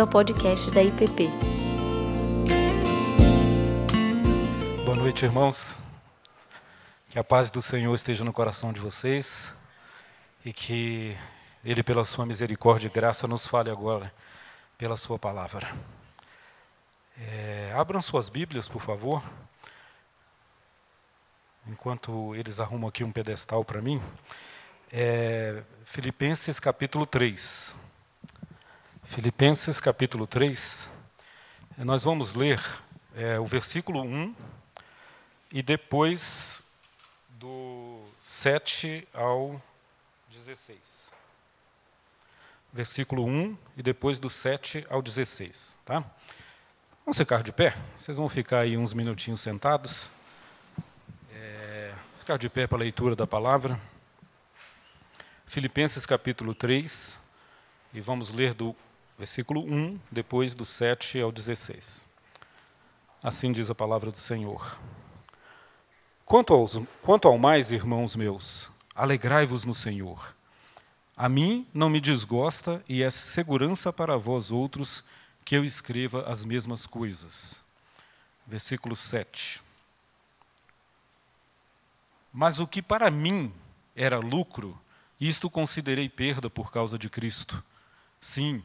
bem-vindo ao podcast da IPP. Boa noite, irmãos. Que a paz do Senhor esteja no coração de vocês e que Ele, pela Sua misericórdia e graça, nos fale agora pela Sua palavra. É, abram suas Bíblias, por favor. Enquanto eles arrumam aqui um pedestal para mim. É, Filipenses capítulo 3. Filipenses capítulo 3, nós vamos ler é, o versículo 1 e depois do 7 ao 16. Versículo 1 e depois do 7 ao 16. Tá? Vamos ficar de pé? Vocês vão ficar aí uns minutinhos sentados. É, ficar de pé para a leitura da palavra. Filipenses capítulo 3, e vamos ler do versículo 1, depois do 7 ao 16. Assim diz a palavra do Senhor. Quanto, aos, quanto ao mais, irmãos meus, alegrai-vos no Senhor. A mim não me desgosta e é segurança para vós outros que eu escreva as mesmas coisas. Versículo 7. Mas o que para mim era lucro, isto considerei perda por causa de Cristo. Sim,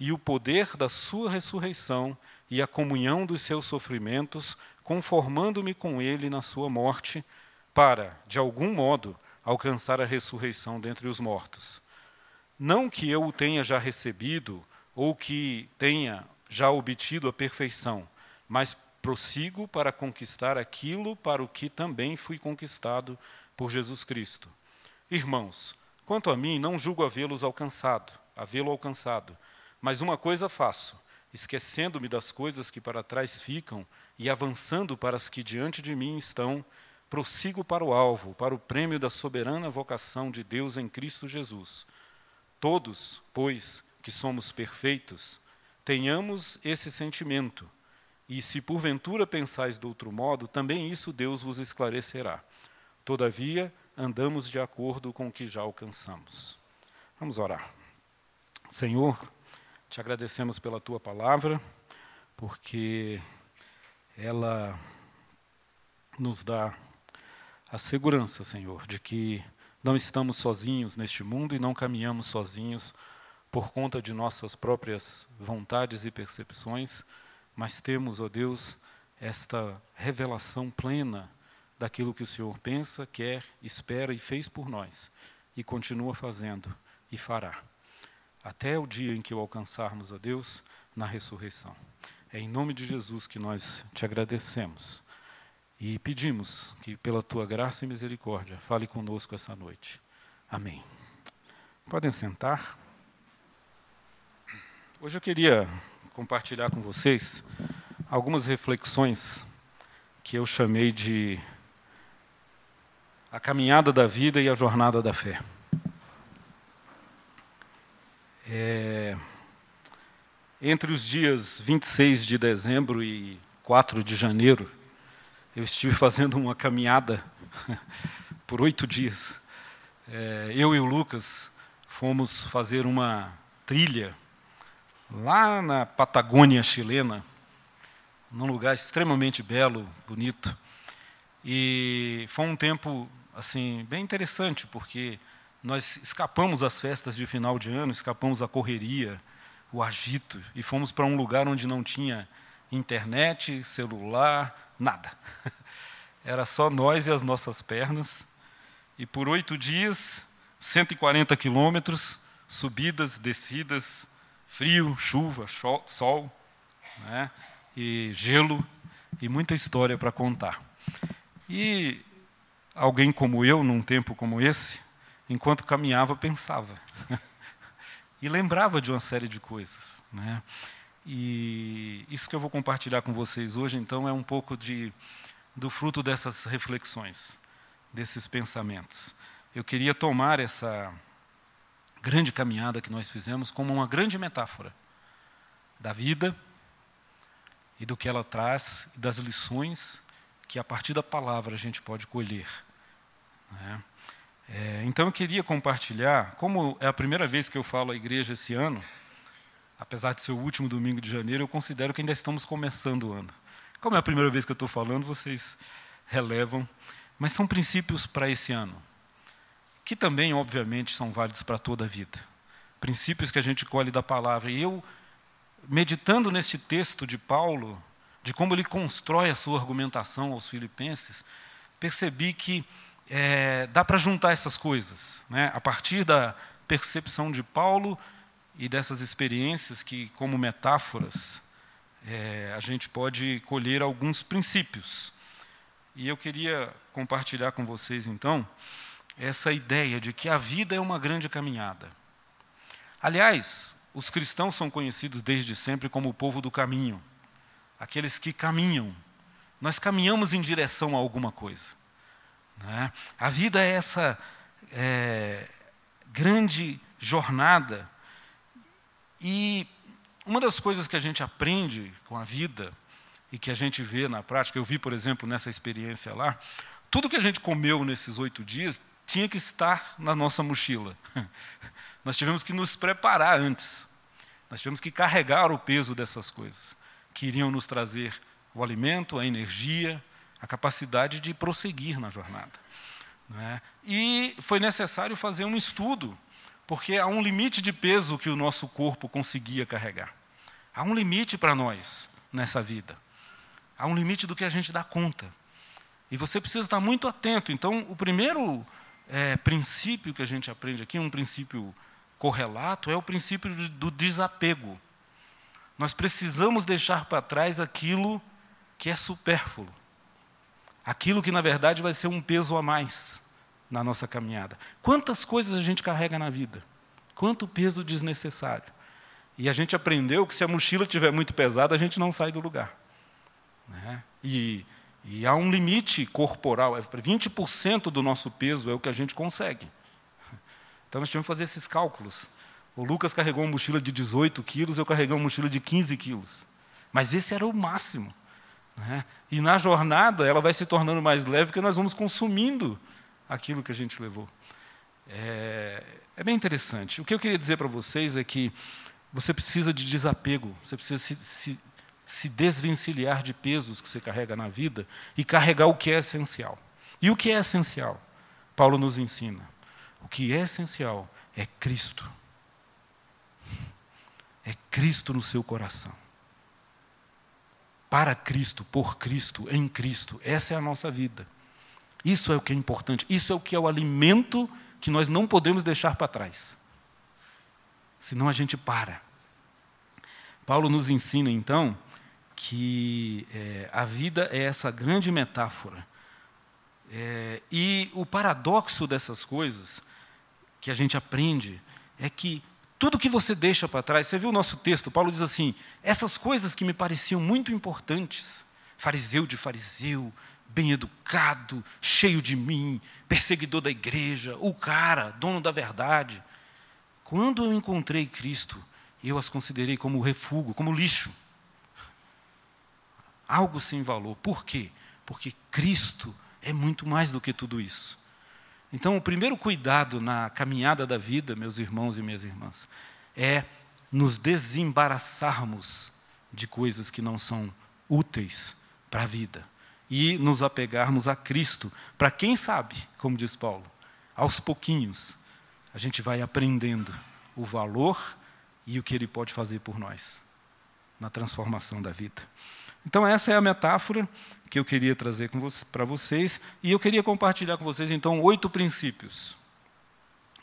e o poder da sua ressurreição e a comunhão dos seus sofrimentos, conformando-me com ele na sua morte, para, de algum modo, alcançar a ressurreição dentre os mortos. Não que eu o tenha já recebido ou que tenha já obtido a perfeição, mas prossigo para conquistar aquilo para o que também fui conquistado por Jesus Cristo. Irmãos, quanto a mim, não julgo havê-los alcançado, havê-lo alcançado mas uma coisa faço, esquecendo-me das coisas que para trás ficam e avançando para as que diante de mim estão, prossigo para o alvo, para o prêmio da soberana vocação de Deus em Cristo Jesus. Todos, pois, que somos perfeitos, tenhamos esse sentimento. E se porventura pensais de outro modo, também isso Deus vos esclarecerá. Todavia, andamos de acordo com o que já alcançamos. Vamos orar. Senhor, te agradecemos pela tua palavra, porque ela nos dá a segurança, Senhor, de que não estamos sozinhos neste mundo e não caminhamos sozinhos por conta de nossas próprias vontades e percepções, mas temos, ó Deus, esta revelação plena daquilo que o Senhor pensa, quer, espera e fez por nós, e continua fazendo e fará até o dia em que o alcançarmos a Deus na ressurreição. É em nome de Jesus que nós te agradecemos e pedimos que, pela tua graça e misericórdia, fale conosco essa noite. Amém. Podem sentar. Hoje eu queria compartilhar com vocês algumas reflexões que eu chamei de a caminhada da vida e a jornada da fé. É, entre os dias 26 de dezembro e 4 de janeiro, eu estive fazendo uma caminhada por oito dias. É, eu e o Lucas fomos fazer uma trilha lá na Patagônia chilena, num lugar extremamente belo, bonito. E foi um tempo assim bem interessante, porque nós escapamos às festas de final de ano, escapamos à correria, o agito, e fomos para um lugar onde não tinha internet, celular, nada. Era só nós e as nossas pernas. E por oito dias, 140 quilômetros, subidas, descidas, frio, chuva, sol, né? e gelo, e muita história para contar. E alguém como eu, num tempo como esse, enquanto caminhava, pensava. e lembrava de uma série de coisas. Né? E isso que eu vou compartilhar com vocês hoje, então, é um pouco de, do fruto dessas reflexões, desses pensamentos. Eu queria tomar essa grande caminhada que nós fizemos como uma grande metáfora da vida e do que ela traz, das lições que a partir da palavra a gente pode colher. Né? É, então eu queria compartilhar, como é a primeira vez que eu falo à igreja esse ano, apesar de ser o último domingo de janeiro, eu considero que ainda estamos começando o ano. Como é a primeira vez que eu estou falando, vocês relevam, mas são princípios para esse ano, que também, obviamente, são válidos para toda a vida. Princípios que a gente colhe da palavra. E eu, meditando neste texto de Paulo, de como ele constrói a sua argumentação aos filipenses, percebi que é, dá para juntar essas coisas. Né? A partir da percepção de Paulo e dessas experiências que, como metáforas, é, a gente pode colher alguns princípios. E eu queria compartilhar com vocês, então, essa ideia de que a vida é uma grande caminhada. Aliás, os cristãos são conhecidos desde sempre como o povo do caminho, aqueles que caminham. Nós caminhamos em direção a alguma coisa. Né? A vida é essa é, grande jornada e uma das coisas que a gente aprende com a vida e que a gente vê na prática, eu vi, por exemplo, nessa experiência lá, tudo que a gente comeu nesses oito dias tinha que estar na nossa mochila. Nós tivemos que nos preparar antes. Nós tivemos que carregar o peso dessas coisas que iriam nos trazer o alimento, a energia, a capacidade de prosseguir na jornada. É? E foi necessário fazer um estudo porque há um limite de peso que o nosso corpo conseguia carregar. Há um limite para nós nessa vida. Há um limite do que a gente dá conta. E você precisa estar muito atento. Então, o primeiro é, princípio que a gente aprende aqui, um princípio correlato, é o princípio do desapego. Nós precisamos deixar para trás aquilo que é supérfluo. Aquilo que, na verdade, vai ser um peso a mais na nossa caminhada. Quantas coisas a gente carrega na vida? Quanto peso desnecessário. E a gente aprendeu que se a mochila estiver muito pesada, a gente não sai do lugar. Né? E, e há um limite corporal, 20% é do nosso peso é o que a gente consegue. Então nós tivemos que fazer esses cálculos. O Lucas carregou uma mochila de 18 quilos, eu carreguei uma mochila de 15 quilos. Mas esse era o máximo. Né? E na jornada ela vai se tornando mais leve porque nós vamos consumindo aquilo que a gente levou. É, é bem interessante. O que eu queria dizer para vocês é que você precisa de desapego, você precisa se, se, se desvencilhar de pesos que você carrega na vida e carregar o que é essencial. E o que é essencial? Paulo nos ensina. O que é essencial é Cristo. É Cristo no seu coração. Para Cristo, por Cristo, em Cristo. Essa é a nossa vida. Isso é o que é importante, isso é o que é o alimento que nós não podemos deixar para trás. Senão a gente para. Paulo nos ensina, então, que é, a vida é essa grande metáfora. É, e o paradoxo dessas coisas que a gente aprende é que tudo que você deixa para trás, você viu o nosso texto, Paulo diz assim: essas coisas que me pareciam muito importantes, fariseu de fariseu, bem educado, cheio de mim, perseguidor da igreja, o cara, dono da verdade. Quando eu encontrei Cristo, eu as considerei como refúgio, como lixo. Algo sem valor. Por quê? Porque Cristo é muito mais do que tudo isso. Então, o primeiro cuidado na caminhada da vida, meus irmãos e minhas irmãs, é nos desembaraçarmos de coisas que não são úteis para a vida e nos apegarmos a Cristo, para quem sabe, como diz Paulo, aos pouquinhos a gente vai aprendendo o valor e o que ele pode fazer por nós na transformação da vida. Então essa é a metáfora que eu queria trazer para vocês e eu queria compartilhar com vocês então oito princípios,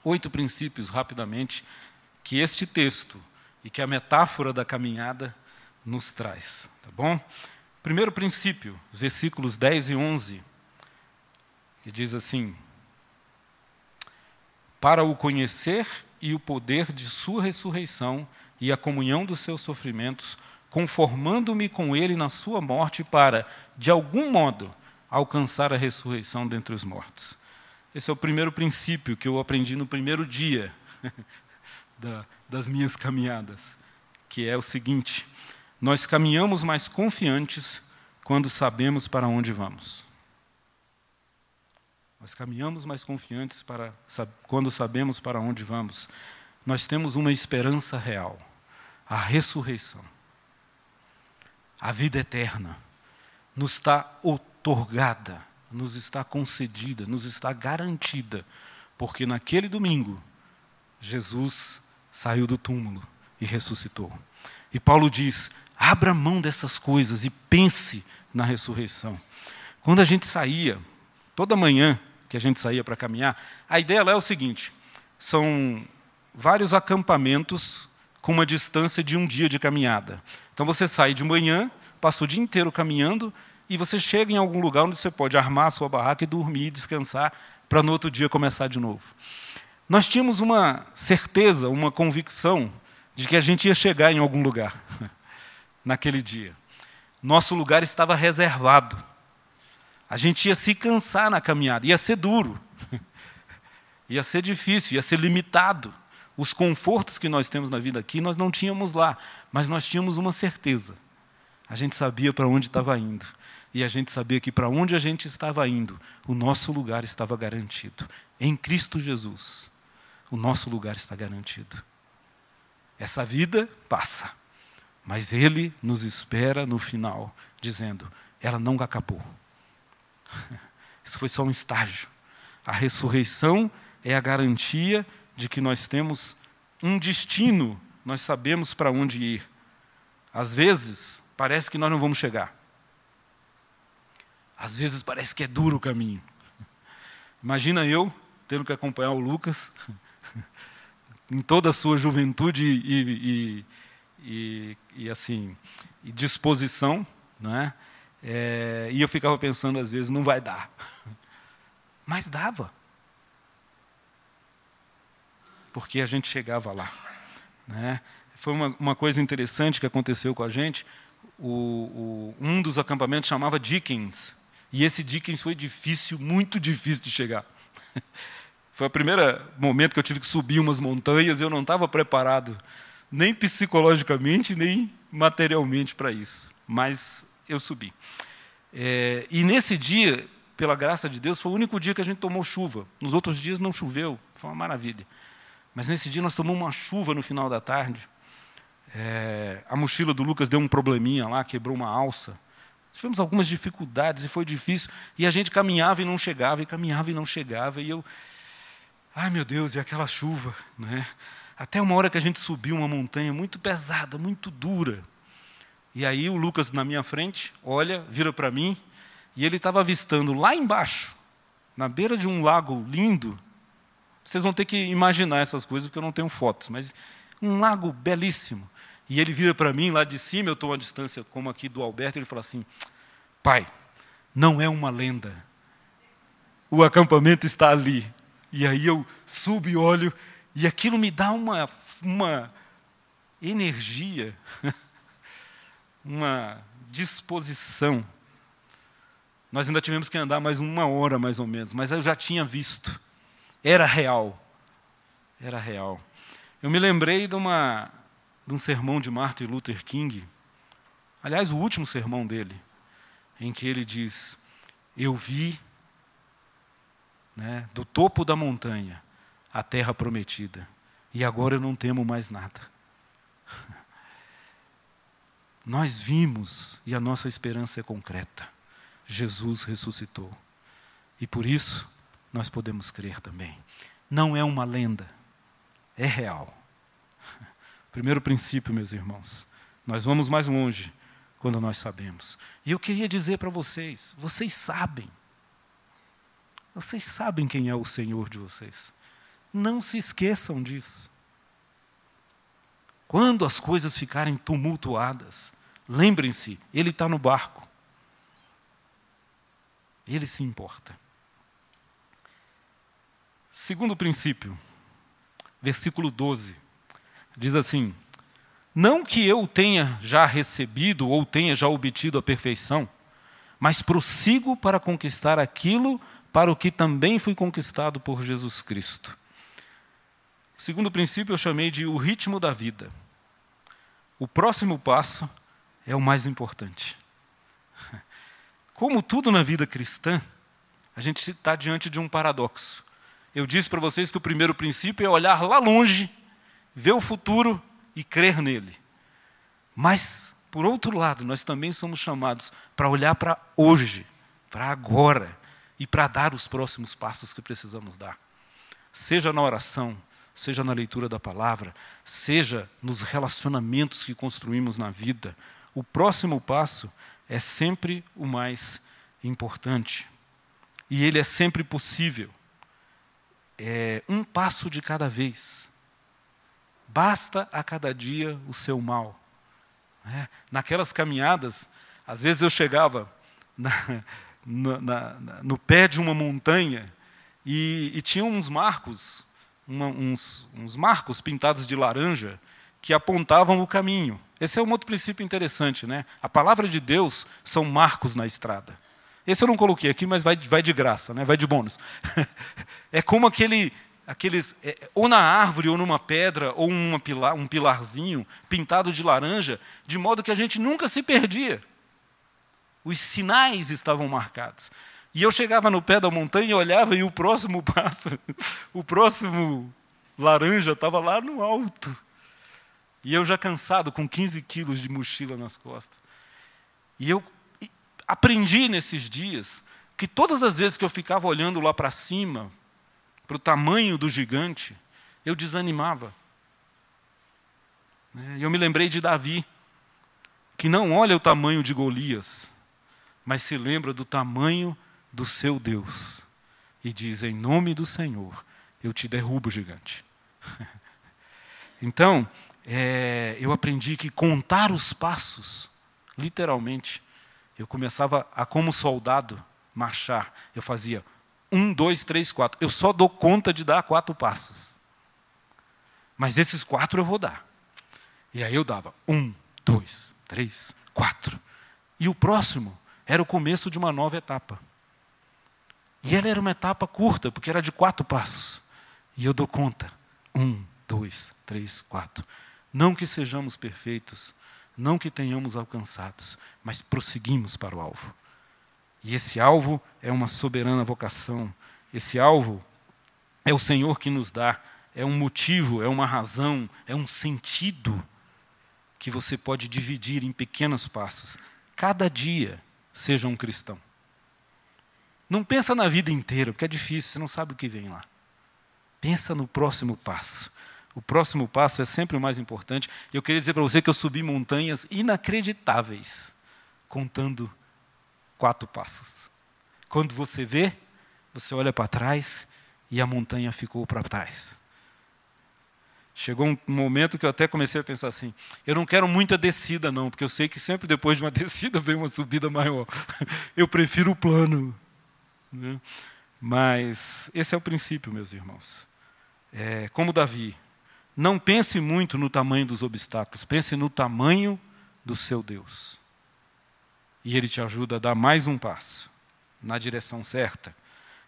oito princípios rapidamente que este texto e que a metáfora da caminhada nos traz, tá bom? Primeiro princípio, versículos 10 e 11, que diz assim: Para o conhecer e o poder de Sua ressurreição e a comunhão dos seus sofrimentos, conformando-me com ele na sua morte para, de algum modo, alcançar a ressurreição dentre os mortos. Esse é o primeiro princípio que eu aprendi no primeiro dia da, das minhas caminhadas, que é o seguinte: nós caminhamos mais confiantes quando sabemos para onde vamos. Nós caminhamos mais confiantes para, quando sabemos para onde vamos. Nós temos uma esperança real, a ressurreição. A vida eterna nos está otorgada, nos está concedida, nos está garantida, porque naquele domingo Jesus saiu do túmulo e ressuscitou. E Paulo diz: abra mão dessas coisas e pense na ressurreição. Quando a gente saía, toda manhã que a gente saía para caminhar, a ideia lá é o seguinte: são vários acampamentos com uma distância de um dia de caminhada. Então você sai de manhã, passa o dia inteiro caminhando e você chega em algum lugar onde você pode armar a sua barraca e dormir, descansar, para no outro dia começar de novo. Nós tínhamos uma certeza, uma convicção de que a gente ia chegar em algum lugar naquele dia. Nosso lugar estava reservado. A gente ia se cansar na caminhada, ia ser duro, ia ser difícil, ia ser limitado. Os confortos que nós temos na vida aqui, nós não tínhamos lá, mas nós tínhamos uma certeza. A gente sabia para onde estava indo. E a gente sabia que para onde a gente estava indo, o nosso lugar estava garantido. Em Cristo Jesus o nosso lugar está garantido. Essa vida passa, mas Ele nos espera no final, dizendo: ela não acabou. Isso foi só um estágio. A ressurreição é a garantia de que nós temos um destino, nós sabemos para onde ir. Às vezes, parece que nós não vamos chegar. Às vezes, parece que é duro o caminho. Imagina eu tendo que acompanhar o Lucas em toda a sua juventude e, e, e, e assim, e disposição, não é? é? E eu ficava pensando às vezes, não vai dar. Mas dava. Porque a gente chegava lá. Né? Foi uma, uma coisa interessante que aconteceu com a gente. O, o, um dos acampamentos chamava Dickens. E esse Dickens foi difícil, muito difícil de chegar. Foi o primeiro momento que eu tive que subir umas montanhas e eu não estava preparado, nem psicologicamente, nem materialmente para isso. Mas eu subi. É, e nesse dia, pela graça de Deus, foi o único dia que a gente tomou chuva. Nos outros dias não choveu, foi uma maravilha. Mas nesse dia nós tomamos uma chuva no final da tarde. É, a mochila do Lucas deu um probleminha lá, quebrou uma alça. Tivemos algumas dificuldades e foi difícil. E a gente caminhava e não chegava, e caminhava e não chegava. E eu, Ai meu Deus, e aquela chuva, né? Até uma hora que a gente subiu uma montanha muito pesada, muito dura. E aí o Lucas na minha frente, olha, vira para mim, e ele estava avistando lá embaixo, na beira de um lago lindo. Vocês vão ter que imaginar essas coisas porque eu não tenho fotos, mas um lago belíssimo. E ele vira para mim lá de cima, eu estou a distância como aqui do Alberto, ele fala assim: Pai, não é uma lenda. O acampamento está ali. E aí eu subo e olho, e aquilo me dá uma, uma energia, uma disposição. Nós ainda tivemos que andar mais uma hora, mais ou menos, mas eu já tinha visto. Era real. Era real. Eu me lembrei de, uma, de um sermão de Martin Luther King, aliás, o último sermão dele, em que ele diz: Eu vi né, do topo da montanha a terra prometida. E agora eu não temo mais nada. Nós vimos e a nossa esperança é concreta. Jesus ressuscitou. E por isso nós podemos crer também. Não é uma lenda, é real. Primeiro princípio, meus irmãos. Nós vamos mais longe quando nós sabemos. E eu queria dizer para vocês: vocês sabem. Vocês sabem quem é o Senhor de vocês. Não se esqueçam disso. Quando as coisas ficarem tumultuadas, lembrem-se, Ele está no barco. Ele se importa. Segundo princípio, versículo 12, diz assim: Não que eu tenha já recebido ou tenha já obtido a perfeição, mas prossigo para conquistar aquilo para o que também fui conquistado por Jesus Cristo. Segundo princípio eu chamei de o ritmo da vida. O próximo passo é o mais importante. Como tudo na vida cristã, a gente está diante de um paradoxo. Eu disse para vocês que o primeiro princípio é olhar lá longe, ver o futuro e crer nele. Mas, por outro lado, nós também somos chamados para olhar para hoje, para agora, e para dar os próximos passos que precisamos dar. Seja na oração, seja na leitura da palavra, seja nos relacionamentos que construímos na vida, o próximo passo é sempre o mais importante. E ele é sempre possível. É um passo de cada vez. Basta a cada dia o seu mal. É, naquelas caminhadas, às vezes eu chegava na, na, na, no pé de uma montanha e, e tinha uns marcos, uma, uns, uns marcos pintados de laranja que apontavam o caminho. Esse é um outro princípio interessante, né? A palavra de Deus são marcos na estrada. Esse eu não coloquei aqui, mas vai, vai de graça, né? vai de bônus. é como aquele, aqueles, é, ou na árvore, ou numa pedra, ou uma pilar, um pilarzinho pintado de laranja, de modo que a gente nunca se perdia. Os sinais estavam marcados. E eu chegava no pé da montanha, olhava e o próximo passo, o próximo laranja estava lá no alto. E eu já cansado, com 15 quilos de mochila nas costas. E eu aprendi nesses dias que todas as vezes que eu ficava olhando lá para cima, para o tamanho do gigante, eu desanimava. Né? E eu me lembrei de Davi, que não olha o tamanho de Golias, mas se lembra do tamanho do seu Deus. E diz: Em nome do Senhor, eu te derrubo, gigante. então, é, eu aprendi que contar os passos, literalmente, eu começava a, como soldado, marchar. Eu fazia um, dois, três, quatro. Eu só dou conta de dar quatro passos. Mas esses quatro eu vou dar. E aí eu dava um, dois, três, quatro. E o próximo era o começo de uma nova etapa. E ela era uma etapa curta, porque era de quatro passos. E eu dou conta. Um, dois, três, quatro. Não que sejamos perfeitos, não que tenhamos alcançados, mas prosseguimos para o alvo. E esse alvo é uma soberana vocação. Esse alvo é o Senhor que nos dá, é um motivo, é uma razão, é um sentido que você pode dividir em pequenos passos. Cada dia seja um cristão. Não pensa na vida inteira, porque é difícil, você não sabe o que vem lá. Pensa no próximo passo. O próximo passo é sempre o mais importante. Eu queria dizer para você que eu subi montanhas inacreditáveis, contando quatro passos. Quando você vê, você olha para trás e a montanha ficou para trás. Chegou um momento que eu até comecei a pensar assim: eu não quero muita descida, não, porque eu sei que sempre depois de uma descida vem uma subida maior. Eu prefiro o plano. Né? Mas esse é o princípio, meus irmãos. É, como Davi, não pense muito no tamanho dos obstáculos, pense no tamanho do seu Deus. E ele te ajuda a dar mais um passo na direção certa.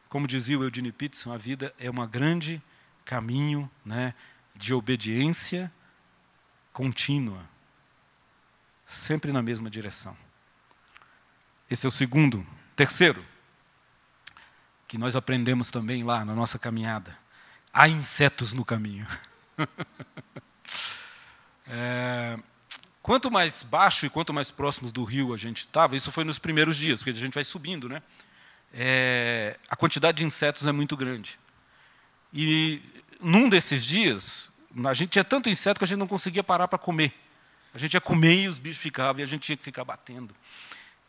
Como dizia o Eugene Peterson, a vida é um grande caminho né, de obediência contínua, sempre na mesma direção. Esse é o segundo. Terceiro, que nós aprendemos também lá na nossa caminhada: há insetos no caminho. é, quanto mais baixo e quanto mais próximos do rio a gente estava, isso foi nos primeiros dias, porque a gente vai subindo, né? É, a quantidade de insetos é muito grande. E num desses dias, a gente tinha tanto inseto que a gente não conseguia parar para comer. A gente ia comer e os bichos ficavam, e a gente tinha que ficar batendo.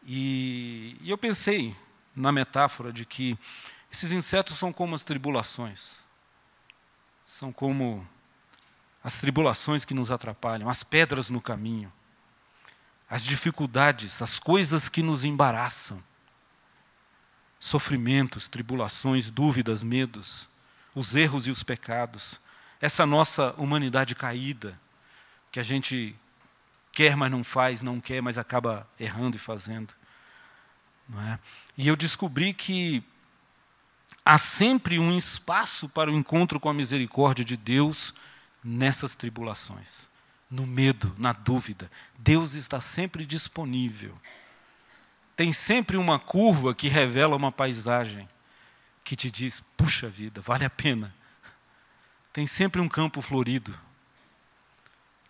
E, e eu pensei na metáfora de que esses insetos são como as tribulações. São como as tribulações que nos atrapalham, as pedras no caminho, as dificuldades, as coisas que nos embaraçam, sofrimentos, tribulações, dúvidas, medos, os erros e os pecados, essa nossa humanidade caída, que a gente quer, mas não faz, não quer, mas acaba errando e fazendo. É? E eu descobri que há sempre um espaço para o encontro com a misericórdia de Deus nessas tribulações, no medo, na dúvida. Deus está sempre disponível. Tem sempre uma curva que revela uma paisagem que te diz: puxa vida, vale a pena. Tem sempre um campo florido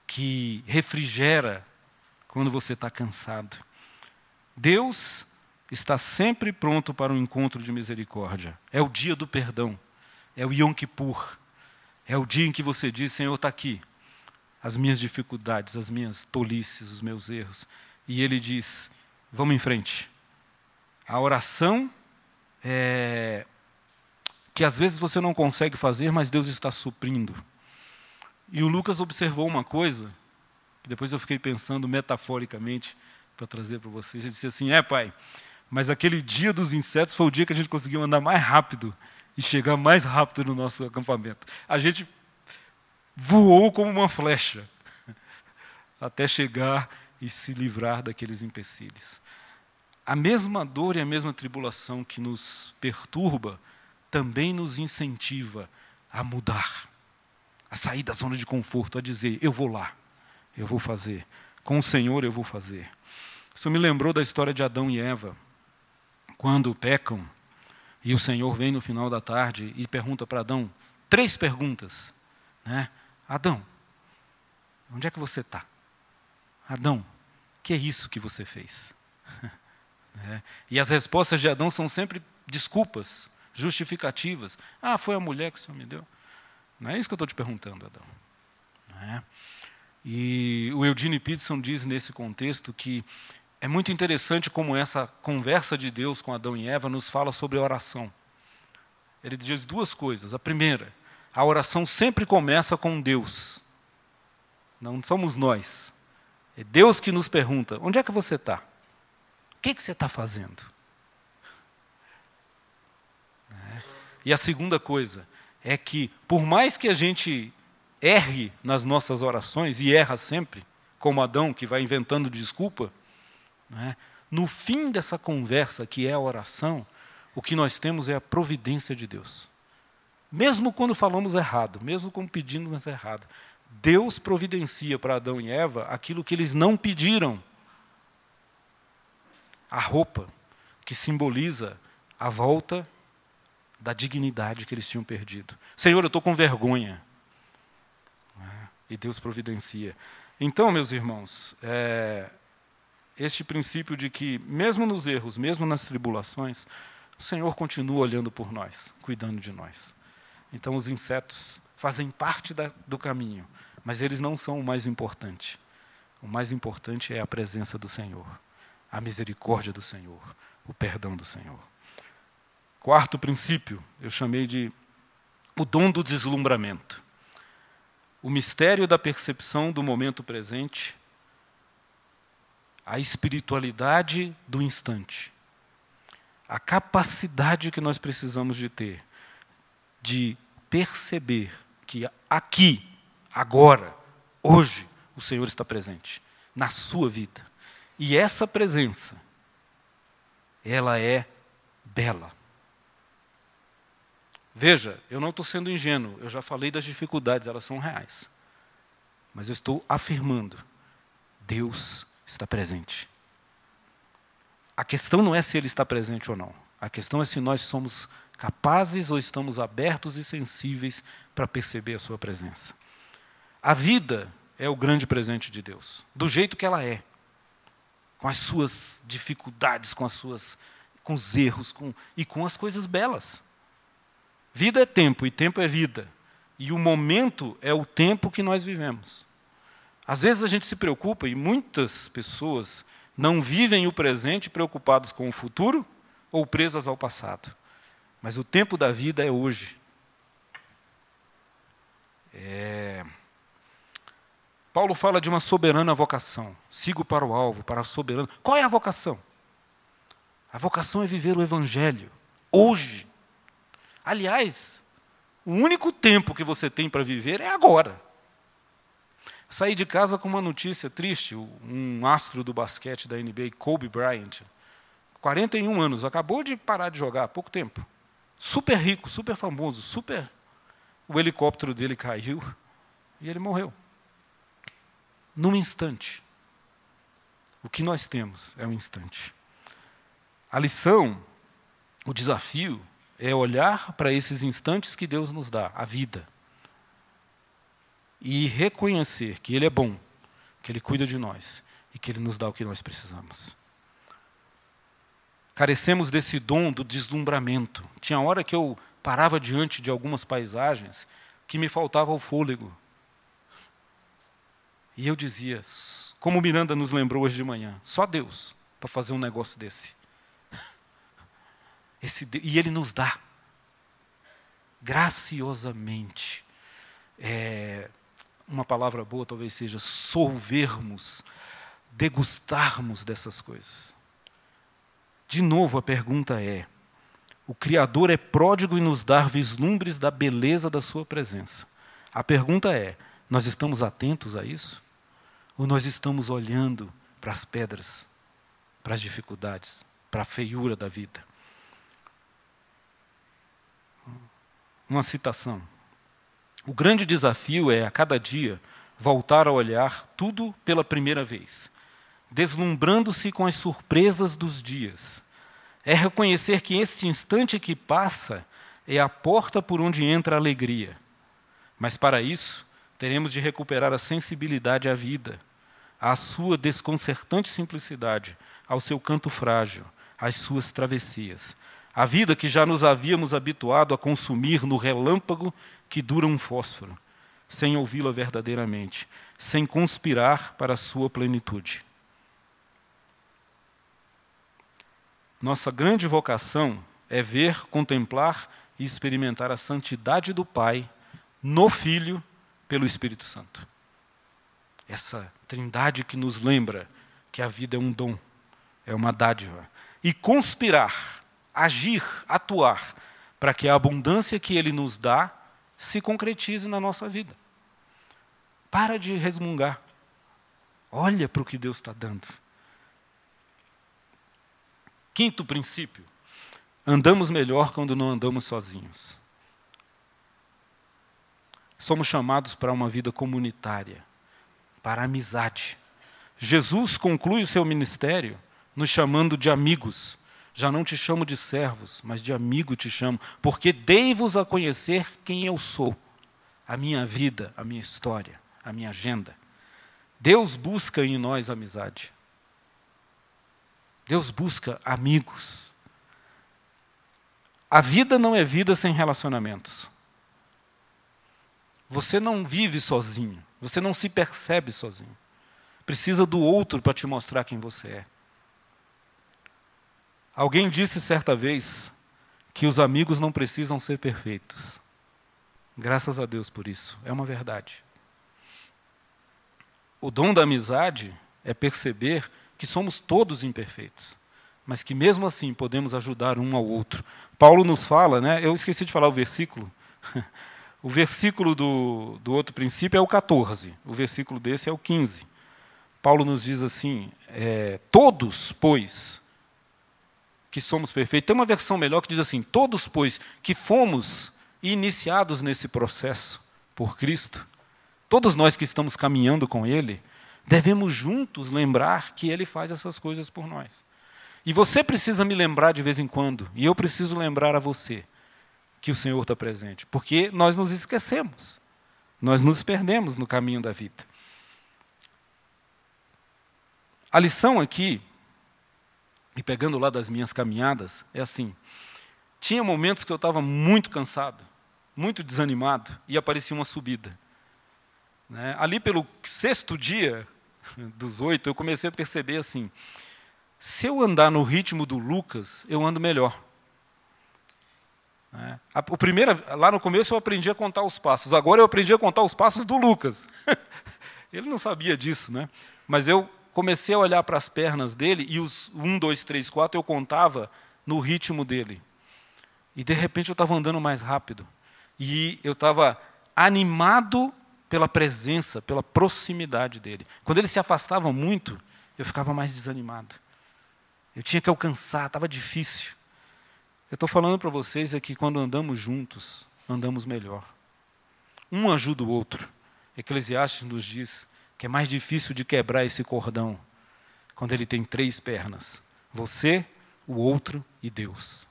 que refrigera quando você está cansado. Deus está sempre pronto para um encontro de misericórdia. É o dia do perdão, é o Yom Kippur, é o dia em que você diz: Senhor, está aqui, as minhas dificuldades, as minhas tolices, os meus erros. E Ele diz: Vamos em frente. A oração é que às vezes você não consegue fazer, mas Deus está suprindo. E o Lucas observou uma coisa, que depois eu fiquei pensando metaforicamente para trazer para vocês. Ele disse assim: É, pai, mas aquele dia dos insetos foi o dia que a gente conseguiu andar mais rápido e chegar mais rápido no nosso acampamento. A gente voou como uma flecha até chegar e se livrar daqueles empecilhos. A mesma dor e a mesma tribulação que nos perturba também nos incentiva a mudar, a sair da zona de conforto, a dizer: eu vou lá, eu vou fazer, com o Senhor eu vou fazer. Isso me lembrou da história de Adão e Eva, quando pecam e o Senhor vem no final da tarde e pergunta para Adão três perguntas. Né? Adão, onde é que você está? Adão, que é isso que você fez? é. E as respostas de Adão são sempre desculpas, justificativas. Ah, foi a mulher que o Senhor me deu. Não é isso que eu estou te perguntando, Adão. É. E o Eugene Peterson diz nesse contexto que é muito interessante como essa conversa de Deus com Adão e Eva nos fala sobre a oração. Ele diz duas coisas. A primeira, a oração sempre começa com Deus. Não somos nós. É Deus que nos pergunta: onde é que você está? O que, que você está fazendo? É. E a segunda coisa é que, por mais que a gente erre nas nossas orações, e erra sempre, como Adão, que vai inventando desculpa, né? No fim dessa conversa, que é a oração, o que nós temos é a providência de Deus. Mesmo quando falamos errado, mesmo quando pedimos errado, Deus providencia para Adão e Eva aquilo que eles não pediram. A roupa, que simboliza a volta da dignidade que eles tinham perdido. Senhor, eu estou com vergonha. Né? E Deus providencia. Então, meus irmãos, é, este princípio de que, mesmo nos erros, mesmo nas tribulações, o Senhor continua olhando por nós, cuidando de nós. Então, os insetos fazem parte da, do caminho, mas eles não são o mais importante. O mais importante é a presença do Senhor, a misericórdia do Senhor, o perdão do Senhor. Quarto princípio, eu chamei de o dom do deslumbramento. O mistério da percepção do momento presente a espiritualidade do instante, a capacidade que nós precisamos de ter de perceber que aqui, agora, hoje, o Senhor está presente na sua vida. E essa presença, ela é bela. Veja, eu não estou sendo ingênuo, eu já falei das dificuldades, elas são reais. Mas eu estou afirmando: Deus está presente. A questão não é se ele está presente ou não. A questão é se nós somos capazes ou estamos abertos e sensíveis para perceber a sua presença. A vida é o grande presente de Deus, do jeito que ela é, com as suas dificuldades, com as suas com os erros, com, e com as coisas belas. Vida é tempo e tempo é vida. E o momento é o tempo que nós vivemos. Às vezes a gente se preocupa, e muitas pessoas não vivem o presente preocupados com o futuro ou presas ao passado. Mas o tempo da vida é hoje. É... Paulo fala de uma soberana vocação. Sigo para o alvo, para a soberana. Qual é a vocação? A vocação é viver o Evangelho, hoje. Aliás, o único tempo que você tem para viver é agora. Saí de casa com uma notícia triste. Um astro do basquete da NBA, Kobe Bryant, 41 anos, acabou de parar de jogar há pouco tempo. Super rico, super famoso, super. O helicóptero dele caiu e ele morreu. Num instante. O que nós temos é um instante. A lição, o desafio, é olhar para esses instantes que Deus nos dá, a vida e reconhecer que Ele é bom, que Ele cuida de nós e que Ele nos dá o que nós precisamos. Carecemos desse dom do deslumbramento. Tinha hora que eu parava diante de algumas paisagens que me faltava o fôlego. E eu dizia, como Miranda nos lembrou hoje de manhã, só Deus para fazer um negócio desse. Esse, e Ele nos dá, graciosamente. É, uma palavra boa talvez seja solvermos, degustarmos dessas coisas. De novo, a pergunta é: o Criador é pródigo em nos dar vislumbres da beleza da Sua presença. A pergunta é: nós estamos atentos a isso? Ou nós estamos olhando para as pedras, para as dificuldades, para a feiura da vida? Uma citação. O grande desafio é, a cada dia, voltar a olhar tudo pela primeira vez, deslumbrando-se com as surpresas dos dias. É reconhecer que este instante que passa é a porta por onde entra a alegria. Mas para isso, teremos de recuperar a sensibilidade à vida, à sua desconcertante simplicidade, ao seu canto frágil, às suas travessias. A vida que já nos havíamos habituado a consumir no relâmpago que dura um fósforo, sem ouvi-la verdadeiramente, sem conspirar para a sua plenitude. Nossa grande vocação é ver, contemplar e experimentar a santidade do Pai no Filho pelo Espírito Santo. Essa trindade que nos lembra que a vida é um dom, é uma dádiva. E conspirar, agir, atuar, para que a abundância que Ele nos dá se concretize na nossa vida. Para de resmungar. Olha para o que Deus está dando. Quinto princípio: andamos melhor quando não andamos sozinhos. Somos chamados para uma vida comunitária, para amizade. Jesus conclui o seu ministério nos chamando de amigos. Já não te chamo de servos, mas de amigo te chamo, porque dei-vos a conhecer quem eu sou, a minha vida, a minha história, a minha agenda. Deus busca em nós amizade. Deus busca amigos. A vida não é vida sem relacionamentos. Você não vive sozinho, você não se percebe sozinho. Precisa do outro para te mostrar quem você é. Alguém disse certa vez que os amigos não precisam ser perfeitos. Graças a Deus por isso, é uma verdade. O dom da amizade é perceber que somos todos imperfeitos, mas que mesmo assim podemos ajudar um ao outro. Paulo nos fala, né? Eu esqueci de falar o versículo. O versículo do, do outro princípio é o 14, o versículo desse é o 15. Paulo nos diz assim: é, Todos, pois, que somos perfeitos. Tem uma versão melhor que diz assim: todos, pois, que fomos iniciados nesse processo por Cristo, todos nós que estamos caminhando com Ele, devemos juntos lembrar que Ele faz essas coisas por nós. E você precisa me lembrar de vez em quando, e eu preciso lembrar a você que o Senhor está presente, porque nós nos esquecemos, nós nos perdemos no caminho da vida. A lição aqui e pegando lá das minhas caminhadas, é assim: tinha momentos que eu estava muito cansado, muito desanimado, e aparecia uma subida. Né? Ali pelo sexto dia dos oito, eu comecei a perceber assim: se eu andar no ritmo do Lucas, eu ando melhor. Né? O primeiro, lá no começo eu aprendi a contar os passos, agora eu aprendi a contar os passos do Lucas. Ele não sabia disso, né? mas eu comecei a olhar para as pernas dele e os um, dois, três, quatro eu contava no ritmo dele. E de repente eu estava andando mais rápido. E eu estava animado pela presença, pela proximidade dele. Quando ele se afastava muito, eu ficava mais desanimado. Eu tinha que alcançar, estava difícil. Eu estou falando para vocês é que quando andamos juntos, andamos melhor. Um ajuda o outro. Eclesiastes nos diz que é mais difícil de quebrar esse cordão quando ele tem três pernas: você, o outro e Deus.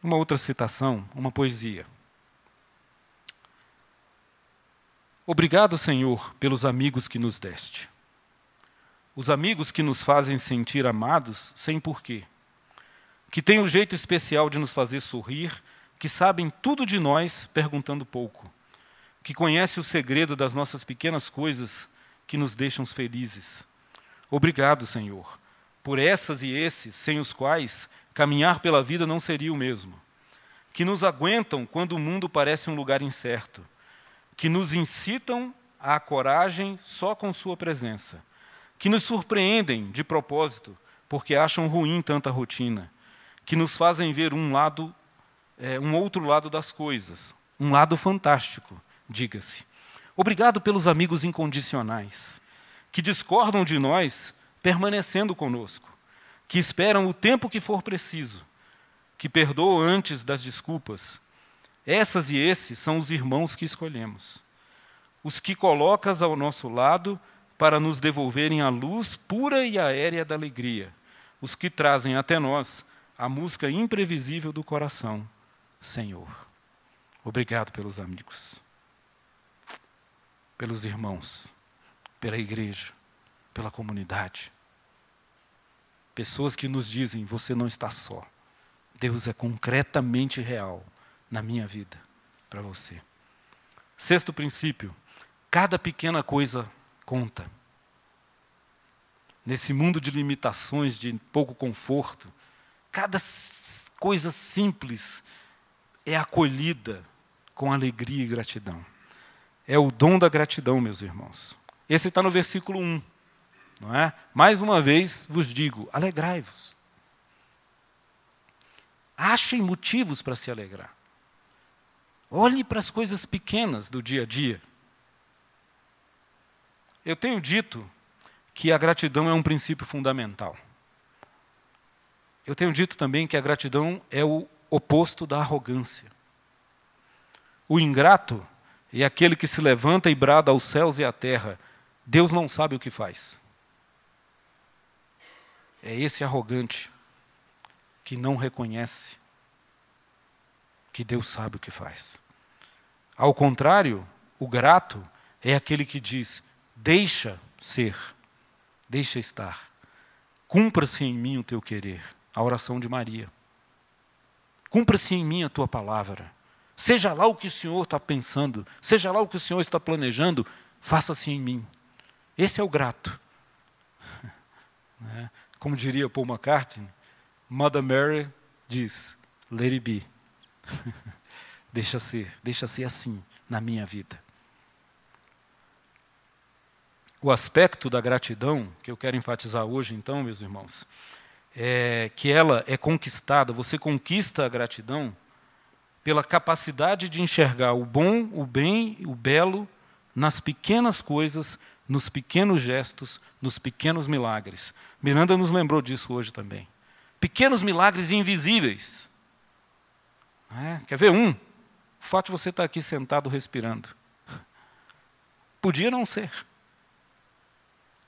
Uma outra citação, uma poesia. Obrigado, Senhor, pelos amigos que nos deste. Os amigos que nos fazem sentir amados sem porquê. Que têm um jeito especial de nos fazer sorrir, que sabem tudo de nós perguntando pouco. Que conhecem o segredo das nossas pequenas coisas que nos deixam felizes. Obrigado, Senhor, por essas e esses sem os quais caminhar pela vida não seria o mesmo. Que nos aguentam quando o mundo parece um lugar incerto que nos incitam à coragem só com Sua presença, que nos surpreendem de propósito, porque acham ruim tanta rotina, que nos fazem ver um lado, é, um outro lado das coisas, um lado fantástico, diga-se. Obrigado pelos amigos incondicionais, que discordam de nós, permanecendo conosco, que esperam o tempo que for preciso, que perdoam antes das desculpas, essas e esses são os irmãos que escolhemos. Os que colocas ao nosso lado para nos devolverem a luz pura e aérea da alegria. Os que trazem até nós a música imprevisível do coração. Senhor, obrigado pelos amigos, pelos irmãos, pela igreja, pela comunidade. Pessoas que nos dizem: você não está só. Deus é concretamente real na minha vida para você. Sexto princípio: cada pequena coisa conta. Nesse mundo de limitações, de pouco conforto, cada coisa simples é acolhida com alegria e gratidão. É o dom da gratidão, meus irmãos. Esse está no versículo 1. Não é? Mais uma vez vos digo: alegrai-vos. Achem motivos para se alegrar. Olhe para as coisas pequenas do dia a dia. Eu tenho dito que a gratidão é um princípio fundamental. Eu tenho dito também que a gratidão é o oposto da arrogância. O ingrato é aquele que se levanta e brada aos céus e à terra: Deus não sabe o que faz. É esse arrogante que não reconhece que Deus sabe o que faz. Ao contrário, o grato é aquele que diz: deixa ser, deixa estar, cumpra-se em mim o teu querer. A oração de Maria. Cumpra-se em mim a tua palavra. Seja lá o que o Senhor está pensando, seja lá o que o Senhor está planejando, faça-se em mim. Esse é o grato. Né? Como diria Paul McCartney, Mother Mary diz: Let it be. deixa ser, deixa ser assim na minha vida. O aspecto da gratidão que eu quero enfatizar hoje, então, meus irmãos, é que ela é conquistada, você conquista a gratidão pela capacidade de enxergar o bom, o bem, o belo nas pequenas coisas, nos pequenos gestos, nos pequenos milagres. Miranda nos lembrou disso hoje também. Pequenos milagres invisíveis é? Quer ver um? O fato de você estar aqui sentado respirando. Podia não ser.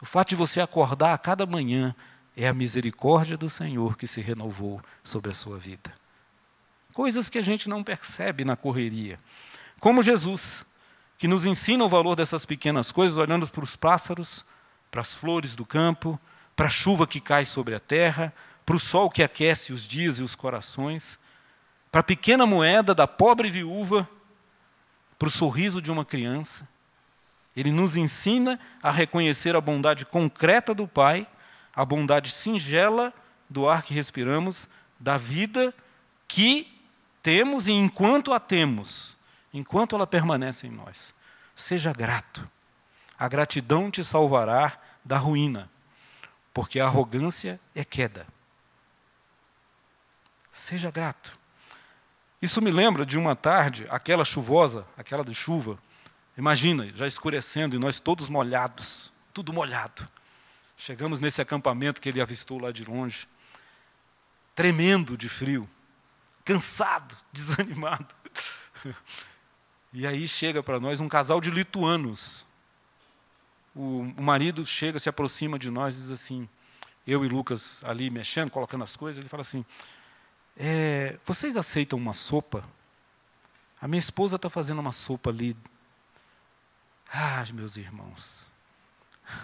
O fato de você acordar a cada manhã é a misericórdia do Senhor que se renovou sobre a sua vida. Coisas que a gente não percebe na correria. Como Jesus, que nos ensina o valor dessas pequenas coisas, olhando para os pássaros, para as flores do campo, para a chuva que cai sobre a terra, para o sol que aquece os dias e os corações para a pequena moeda da pobre viúva, para o sorriso de uma criança. Ele nos ensina a reconhecer a bondade concreta do Pai, a bondade singela do ar que respiramos, da vida que temos e enquanto a temos, enquanto ela permanece em nós. Seja grato. A gratidão te salvará da ruína, porque a arrogância é queda. Seja grato. Isso me lembra de uma tarde, aquela chuvosa, aquela de chuva. Imagina, já escurecendo e nós todos molhados, tudo molhado. Chegamos nesse acampamento que ele avistou lá de longe, tremendo de frio, cansado, desanimado. E aí chega para nós um casal de lituanos. O, o marido chega, se aproxima de nós e diz assim: eu e Lucas ali mexendo, colocando as coisas, ele fala assim: é, vocês aceitam uma sopa? A minha esposa está fazendo uma sopa ali. Ah, meus irmãos.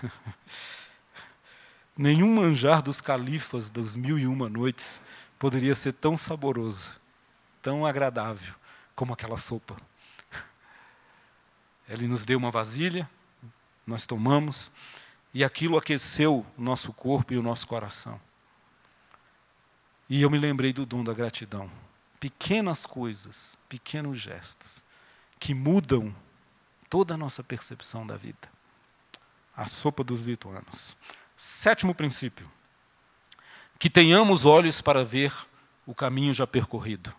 Nenhum manjar dos califas das mil e uma noites poderia ser tão saboroso, tão agradável como aquela sopa. Ele nos deu uma vasilha, nós tomamos, e aquilo aqueceu o nosso corpo e o nosso coração. E eu me lembrei do dom da gratidão. Pequenas coisas, pequenos gestos, que mudam toda a nossa percepção da vida. A sopa dos lituanos. Sétimo princípio. Que tenhamos olhos para ver o caminho já percorrido.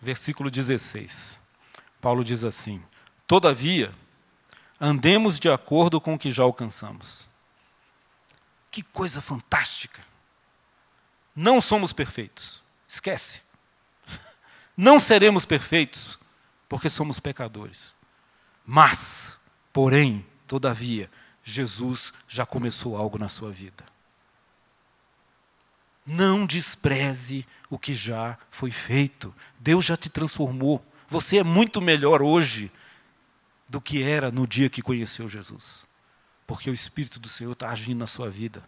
Versículo 16. Paulo diz assim: Todavia, andemos de acordo com o que já alcançamos. Que coisa fantástica! Não somos perfeitos. Esquece. Não seremos perfeitos, porque somos pecadores. Mas, porém, todavia, Jesus já começou algo na sua vida. Não despreze o que já foi feito. Deus já te transformou. Você é muito melhor hoje do que era no dia que conheceu Jesus. Porque o Espírito do Senhor está agindo na sua vida.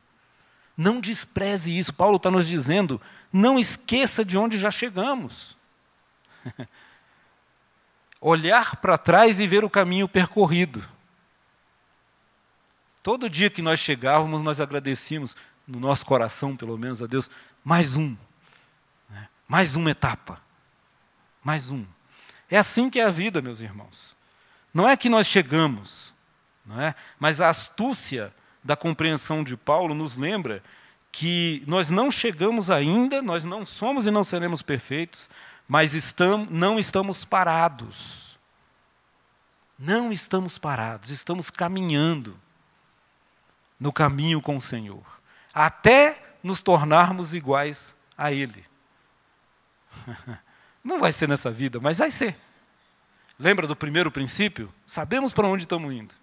Não despreze isso. Paulo está nos dizendo: não esqueça de onde já chegamos. Olhar para trás e ver o caminho percorrido. Todo dia que nós chegávamos, nós agradecíamos, no nosso coração, pelo menos, a Deus, mais um. Né? Mais uma etapa. Mais um. É assim que é a vida, meus irmãos. Não é que nós chegamos, não é? mas a astúcia da compreensão de Paulo nos lembra que nós não chegamos ainda, nós não somos e não seremos perfeitos, mas estamos, não estamos parados. Não estamos parados, estamos caminhando no caminho com o Senhor, até nos tornarmos iguais a Ele. Não vai ser nessa vida, mas vai ser. Lembra do primeiro princípio? Sabemos para onde estamos indo.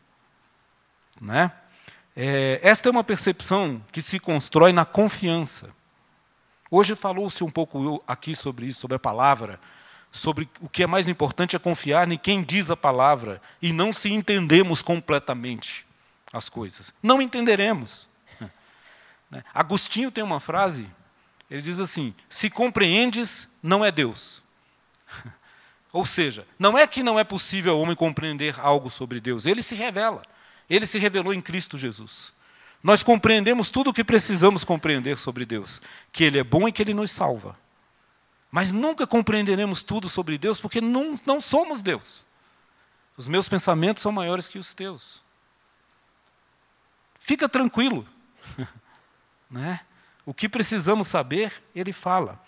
Não é? É, esta é uma percepção que se constrói na confiança. Hoje falou-se um pouco aqui sobre isso, sobre a palavra, sobre o que é mais importante é confiar em quem diz a palavra e não se entendemos completamente as coisas. Não entenderemos. Né? Agostinho tem uma frase, ele diz assim: se compreendes, não é Deus. Ou seja, não é que não é possível ao homem compreender algo sobre Deus, ele se revela. Ele se revelou em Cristo Jesus. Nós compreendemos tudo o que precisamos compreender sobre Deus, que Ele é bom e que Ele nos salva. Mas nunca compreenderemos tudo sobre Deus porque não, não somos Deus. Os meus pensamentos são maiores que os teus. Fica tranquilo. né? O que precisamos saber, ele fala.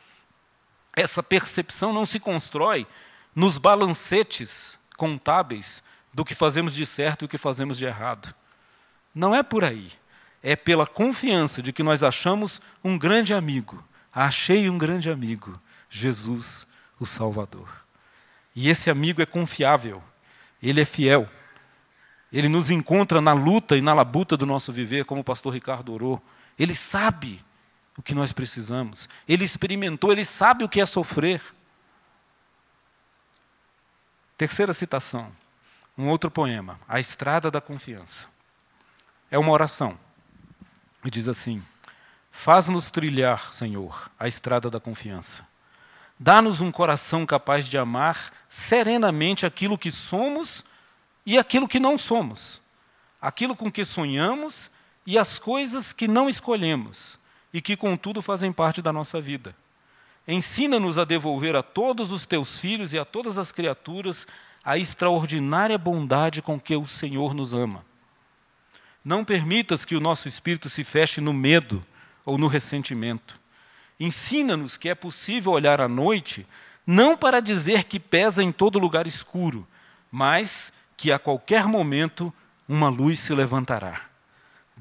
Essa percepção não se constrói nos balancetes contábeis do que fazemos de certo e o que fazemos de errado. Não é por aí. É pela confiança de que nós achamos um grande amigo. Achei um grande amigo, Jesus, o Salvador. E esse amigo é confiável, ele é fiel. Ele nos encontra na luta e na labuta do nosso viver, como o pastor Ricardo orou. Ele sabe o que nós precisamos. Ele experimentou, ele sabe o que é sofrer. Terceira citação. Um outro poema, A Estrada da Confiança. É uma oração. E diz assim: Faz-nos trilhar, Senhor, a estrada da confiança. Dá-nos um coração capaz de amar serenamente aquilo que somos e aquilo que não somos, aquilo com que sonhamos e as coisas que não escolhemos e que, contudo, fazem parte da nossa vida. Ensina-nos a devolver a todos os teus filhos e a todas as criaturas a extraordinária bondade com que o Senhor nos ama. Não permitas que o nosso espírito se feche no medo ou no ressentimento. Ensina-nos que é possível olhar à noite não para dizer que pesa em todo lugar escuro, mas que a qualquer momento uma luz se levantará.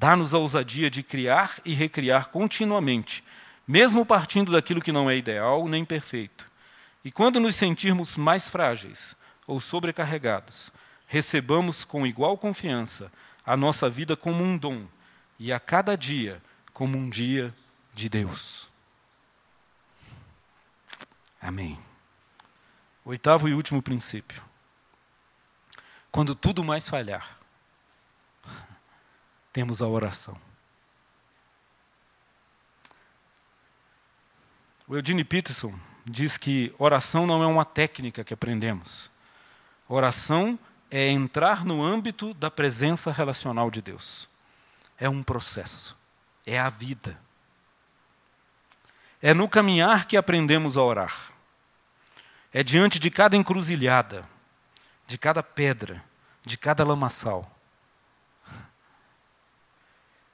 Dá-nos a ousadia de criar e recriar continuamente, mesmo partindo daquilo que não é ideal nem perfeito. E quando nos sentirmos mais frágeis ou sobrecarregados, recebamos com igual confiança a nossa vida como um dom e a cada dia como um dia de Deus. Amém. Oitavo e último princípio. Quando tudo mais falhar, temos a oração. O Eugene Peterson diz que oração não é uma técnica que aprendemos. Oração é entrar no âmbito da presença relacional de Deus. É um processo, é a vida. É no caminhar que aprendemos a orar. É diante de cada encruzilhada, de cada pedra, de cada lamaçal.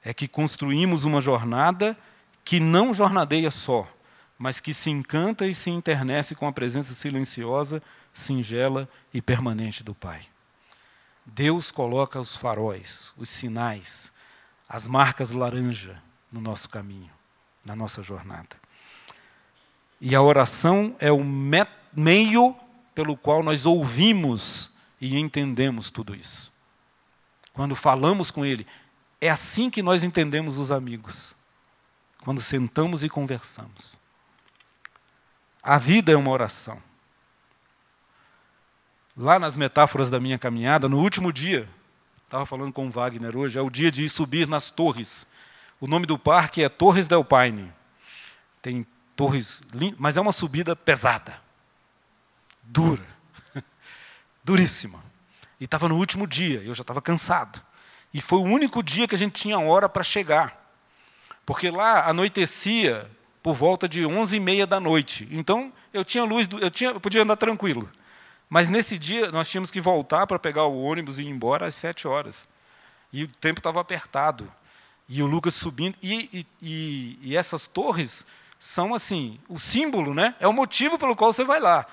É que construímos uma jornada que não jornadeia só, mas que se encanta e se internece com a presença silenciosa, singela e permanente do Pai. Deus coloca os faróis, os sinais, as marcas laranja no nosso caminho, na nossa jornada. E a oração é o meio pelo qual nós ouvimos e entendemos tudo isso. Quando falamos com Ele, é assim que nós entendemos os amigos. Quando sentamos e conversamos. A vida é uma oração. Lá nas metáforas da minha caminhada, no último dia, estava falando com o Wagner hoje, é o dia de ir subir nas torres. O nome do parque é Torres del Paine. Tem torres, mas é uma subida pesada, dura, duríssima. E estava no último dia, eu já estava cansado. E foi o único dia que a gente tinha hora para chegar. Porque lá anoitecia por volta de onze e meia da noite. Então eu tinha luz, eu, tinha, eu podia andar tranquilo. Mas nesse dia nós tínhamos que voltar para pegar o ônibus e ir embora às sete horas. E o tempo estava apertado. E o Lucas subindo. E, e, e, essas torres são assim, o símbolo, né? É o motivo pelo qual você vai lá.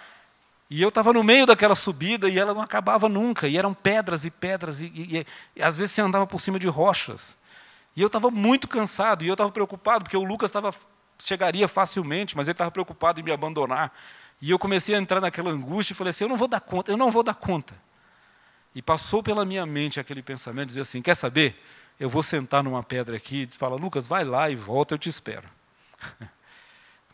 E eu estava no meio daquela subida e ela não acabava nunca. E eram pedras e pedras, e, e, e às vezes você andava por cima de rochas. E eu estava muito cansado, e eu estava preocupado, porque o Lucas tava, chegaria facilmente, mas ele estava preocupado em me abandonar. E eu comecei a entrar naquela angústia e falei assim: eu não vou dar conta, eu não vou dar conta. E passou pela minha mente aquele pensamento, dizer assim: quer saber? Eu vou sentar numa pedra aqui e fala, Lucas, vai lá e volta, eu te espero.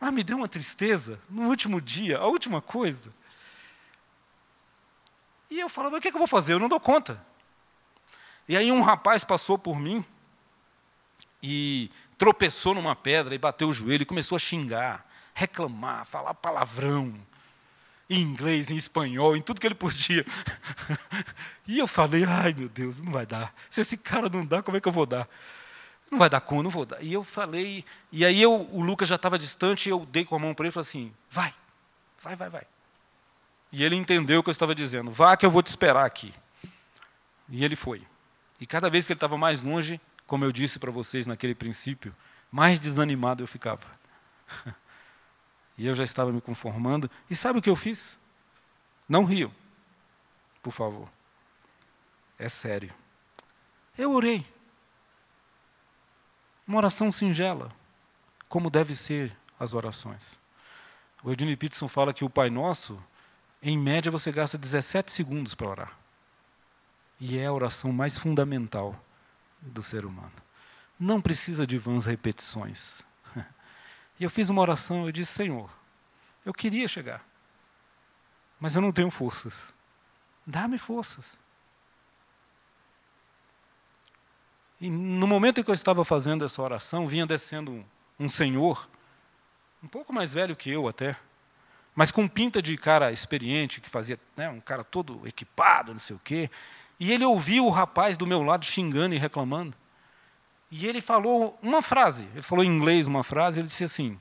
Ah, me deu uma tristeza no último dia, a última coisa. E eu falava, o que, é que eu vou fazer? Eu não dou conta. E aí um rapaz passou por mim e tropeçou numa pedra e bateu o joelho e começou a xingar, reclamar, falar palavrão, em inglês, em espanhol, em tudo que ele podia. e eu falei, ai meu Deus, não vai dar. Se esse cara não dá, como é que eu vou dar? Não vai dar conta, não vou dar. E eu falei, e aí eu, o Lucas já estava distante, eu dei com a mão para ele e falei assim: vai, vai, vai, vai. E ele entendeu o que eu estava dizendo: vá que eu vou te esperar aqui. E ele foi. E cada vez que ele estava mais longe, como eu disse para vocês naquele princípio, mais desanimado eu ficava. E eu já estava me conformando. E sabe o que eu fiz? Não riam, por favor. É sério. Eu orei. Uma oração singela, como deve ser as orações. O Eugene Peterson fala que o Pai Nosso, em média, você gasta 17 segundos para orar. E é a oração mais fundamental do ser humano. Não precisa de vãs repetições. E eu fiz uma oração, eu disse, Senhor, eu queria chegar, mas eu não tenho forças. Dá-me forças. E no momento em que eu estava fazendo essa oração, vinha descendo um, um senhor, um pouco mais velho que eu até, mas com pinta de cara experiente, que fazia, né, um cara todo equipado, não sei o quê. E ele ouviu o rapaz do meu lado xingando e reclamando. E ele falou uma frase, ele falou em inglês uma frase, ele disse assim: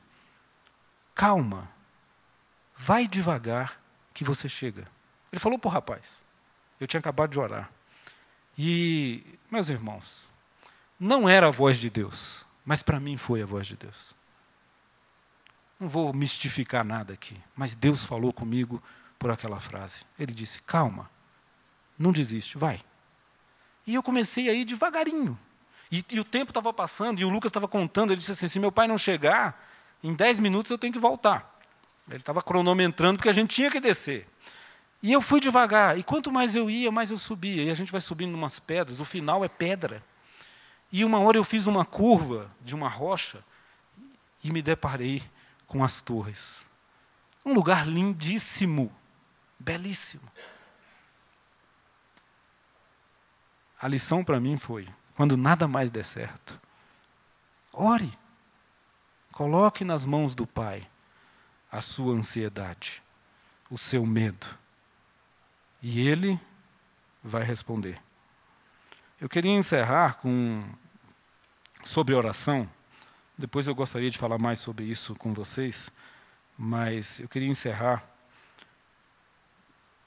Calma, vai devagar que você chega. Ele falou para o rapaz. Eu tinha acabado de orar. E, meus irmãos, não era a voz de Deus, mas para mim foi a voz de Deus. Não vou mistificar nada aqui, mas Deus falou comigo por aquela frase. Ele disse: calma, não desiste, vai. E eu comecei a ir devagarinho. E, e o tempo estava passando, e o Lucas estava contando, ele disse assim: se meu pai não chegar, em dez minutos eu tenho que voltar. Ele estava cronometrando, porque a gente tinha que descer. E eu fui devagar, e quanto mais eu ia, mais eu subia. E a gente vai subindo umas pedras, o final é pedra. E uma hora eu fiz uma curva de uma rocha e me deparei com as torres. Um lugar lindíssimo, belíssimo. A lição para mim foi: quando nada mais der certo, ore, coloque nas mãos do Pai a sua ansiedade, o seu medo, e Ele vai responder. Eu queria encerrar com sobre oração. Depois eu gostaria de falar mais sobre isso com vocês, mas eu queria encerrar.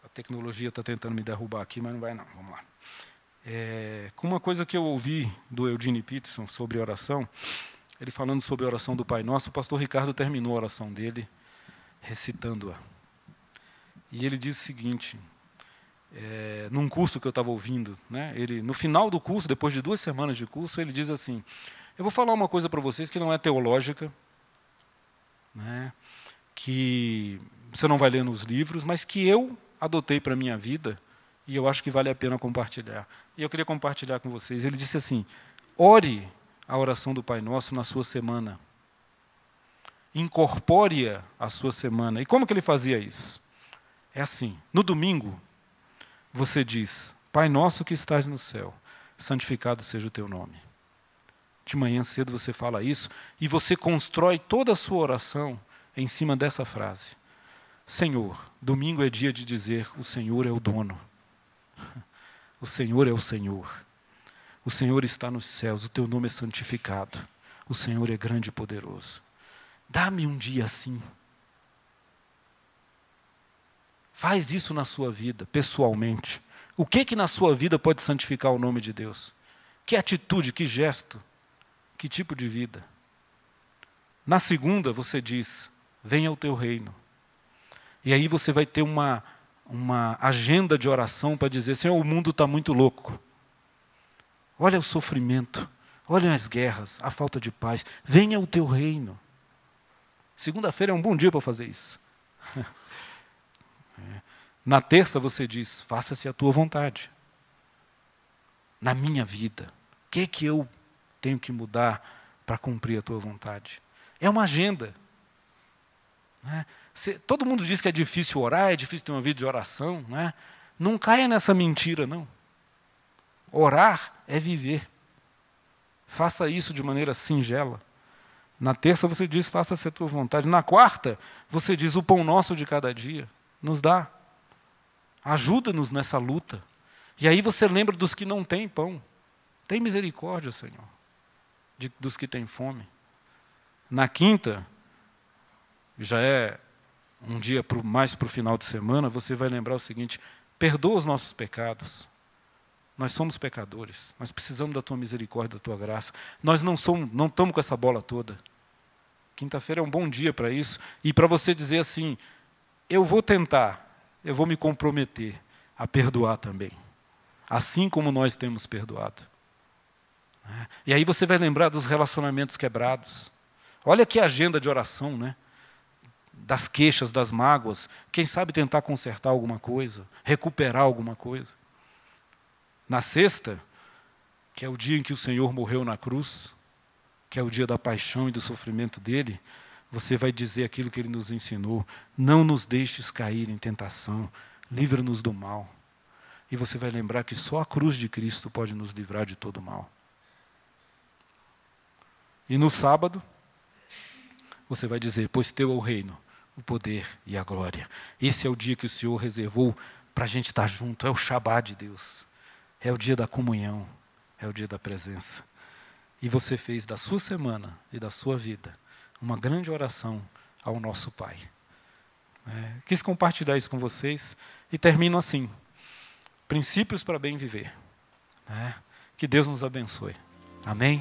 A tecnologia está tentando me derrubar aqui, mas não vai não. Vamos lá. É, com uma coisa que eu ouvi do Eugene Peterson sobre oração, ele falando sobre a oração do Pai Nosso, o pastor Ricardo terminou a oração dele recitando-a. E ele diz o seguinte: é, num curso que eu estava ouvindo. Né? Ele, no final do curso, depois de duas semanas de curso, ele diz assim: Eu vou falar uma coisa para vocês que não é teológica, né? que você não vai ler nos livros, mas que eu adotei para a minha vida e eu acho que vale a pena compartilhar. E eu queria compartilhar com vocês. Ele disse assim: ore a oração do Pai Nosso na sua semana. Incorpore-a à sua semana. E como que ele fazia isso? É assim: no domingo, você diz: Pai nosso que estás no céu, santificado seja o teu nome. De manhã cedo você fala isso e você constrói toda a sua oração em cima dessa frase. Senhor, domingo é dia de dizer: O Senhor é o dono. O Senhor é o Senhor. O Senhor está nos céus, o teu nome é santificado. O Senhor é grande e poderoso. Dá-me um dia assim. Faz isso na sua vida, pessoalmente. O que que na sua vida pode santificar o nome de Deus? Que atitude, que gesto, que tipo de vida? Na segunda, você diz: Venha o teu reino. E aí você vai ter uma, uma agenda de oração para dizer: Senhor, o mundo está muito louco. Olha o sofrimento, olha as guerras, a falta de paz. Venha o teu reino. Segunda-feira é um bom dia para fazer isso. Na terça você diz: faça-se a tua vontade. Na minha vida, o que é que eu tenho que mudar para cumprir a tua vontade? É uma agenda. Né? todo mundo diz que é difícil orar, é difícil ter uma vida de oração. Né? Não caia nessa mentira, não. Orar é viver. Faça isso de maneira singela. Na terça você diz, faça-se a tua vontade. Na quarta, você diz, o pão nosso de cada dia. Nos dá. Ajuda-nos nessa luta. E aí você lembra dos que não têm pão. Tem misericórdia, Senhor, de, dos que têm fome. Na quinta, já é um dia pro, mais para o final de semana, você vai lembrar o seguinte: perdoa os nossos pecados. Nós somos pecadores, nós precisamos da tua misericórdia, da tua graça. Nós não somos, não estamos com essa bola toda. Quinta-feira é um bom dia para isso e para você dizer assim: eu vou tentar, eu vou me comprometer a perdoar também, assim como nós temos perdoado. E aí você vai lembrar dos relacionamentos quebrados. Olha que agenda de oração, né? Das queixas, das mágoas. Quem sabe tentar consertar alguma coisa, recuperar alguma coisa. Na sexta, que é o dia em que o Senhor morreu na cruz, que é o dia da paixão e do sofrimento dele, você vai dizer aquilo que ele nos ensinou: não nos deixes cair em tentação, livra-nos do mal. E você vai lembrar que só a cruz de Cristo pode nos livrar de todo mal. E no sábado, você vai dizer: Pois teu é o reino, o poder e a glória. Esse é o dia que o Senhor reservou para a gente estar junto, é o Shabá de Deus, é o dia da comunhão, é o dia da presença. E você fez da sua semana e da sua vida uma grande oração ao nosso Pai. É, quis compartilhar isso com vocês e termino assim: princípios para bem viver. É, que Deus nos abençoe. Amém.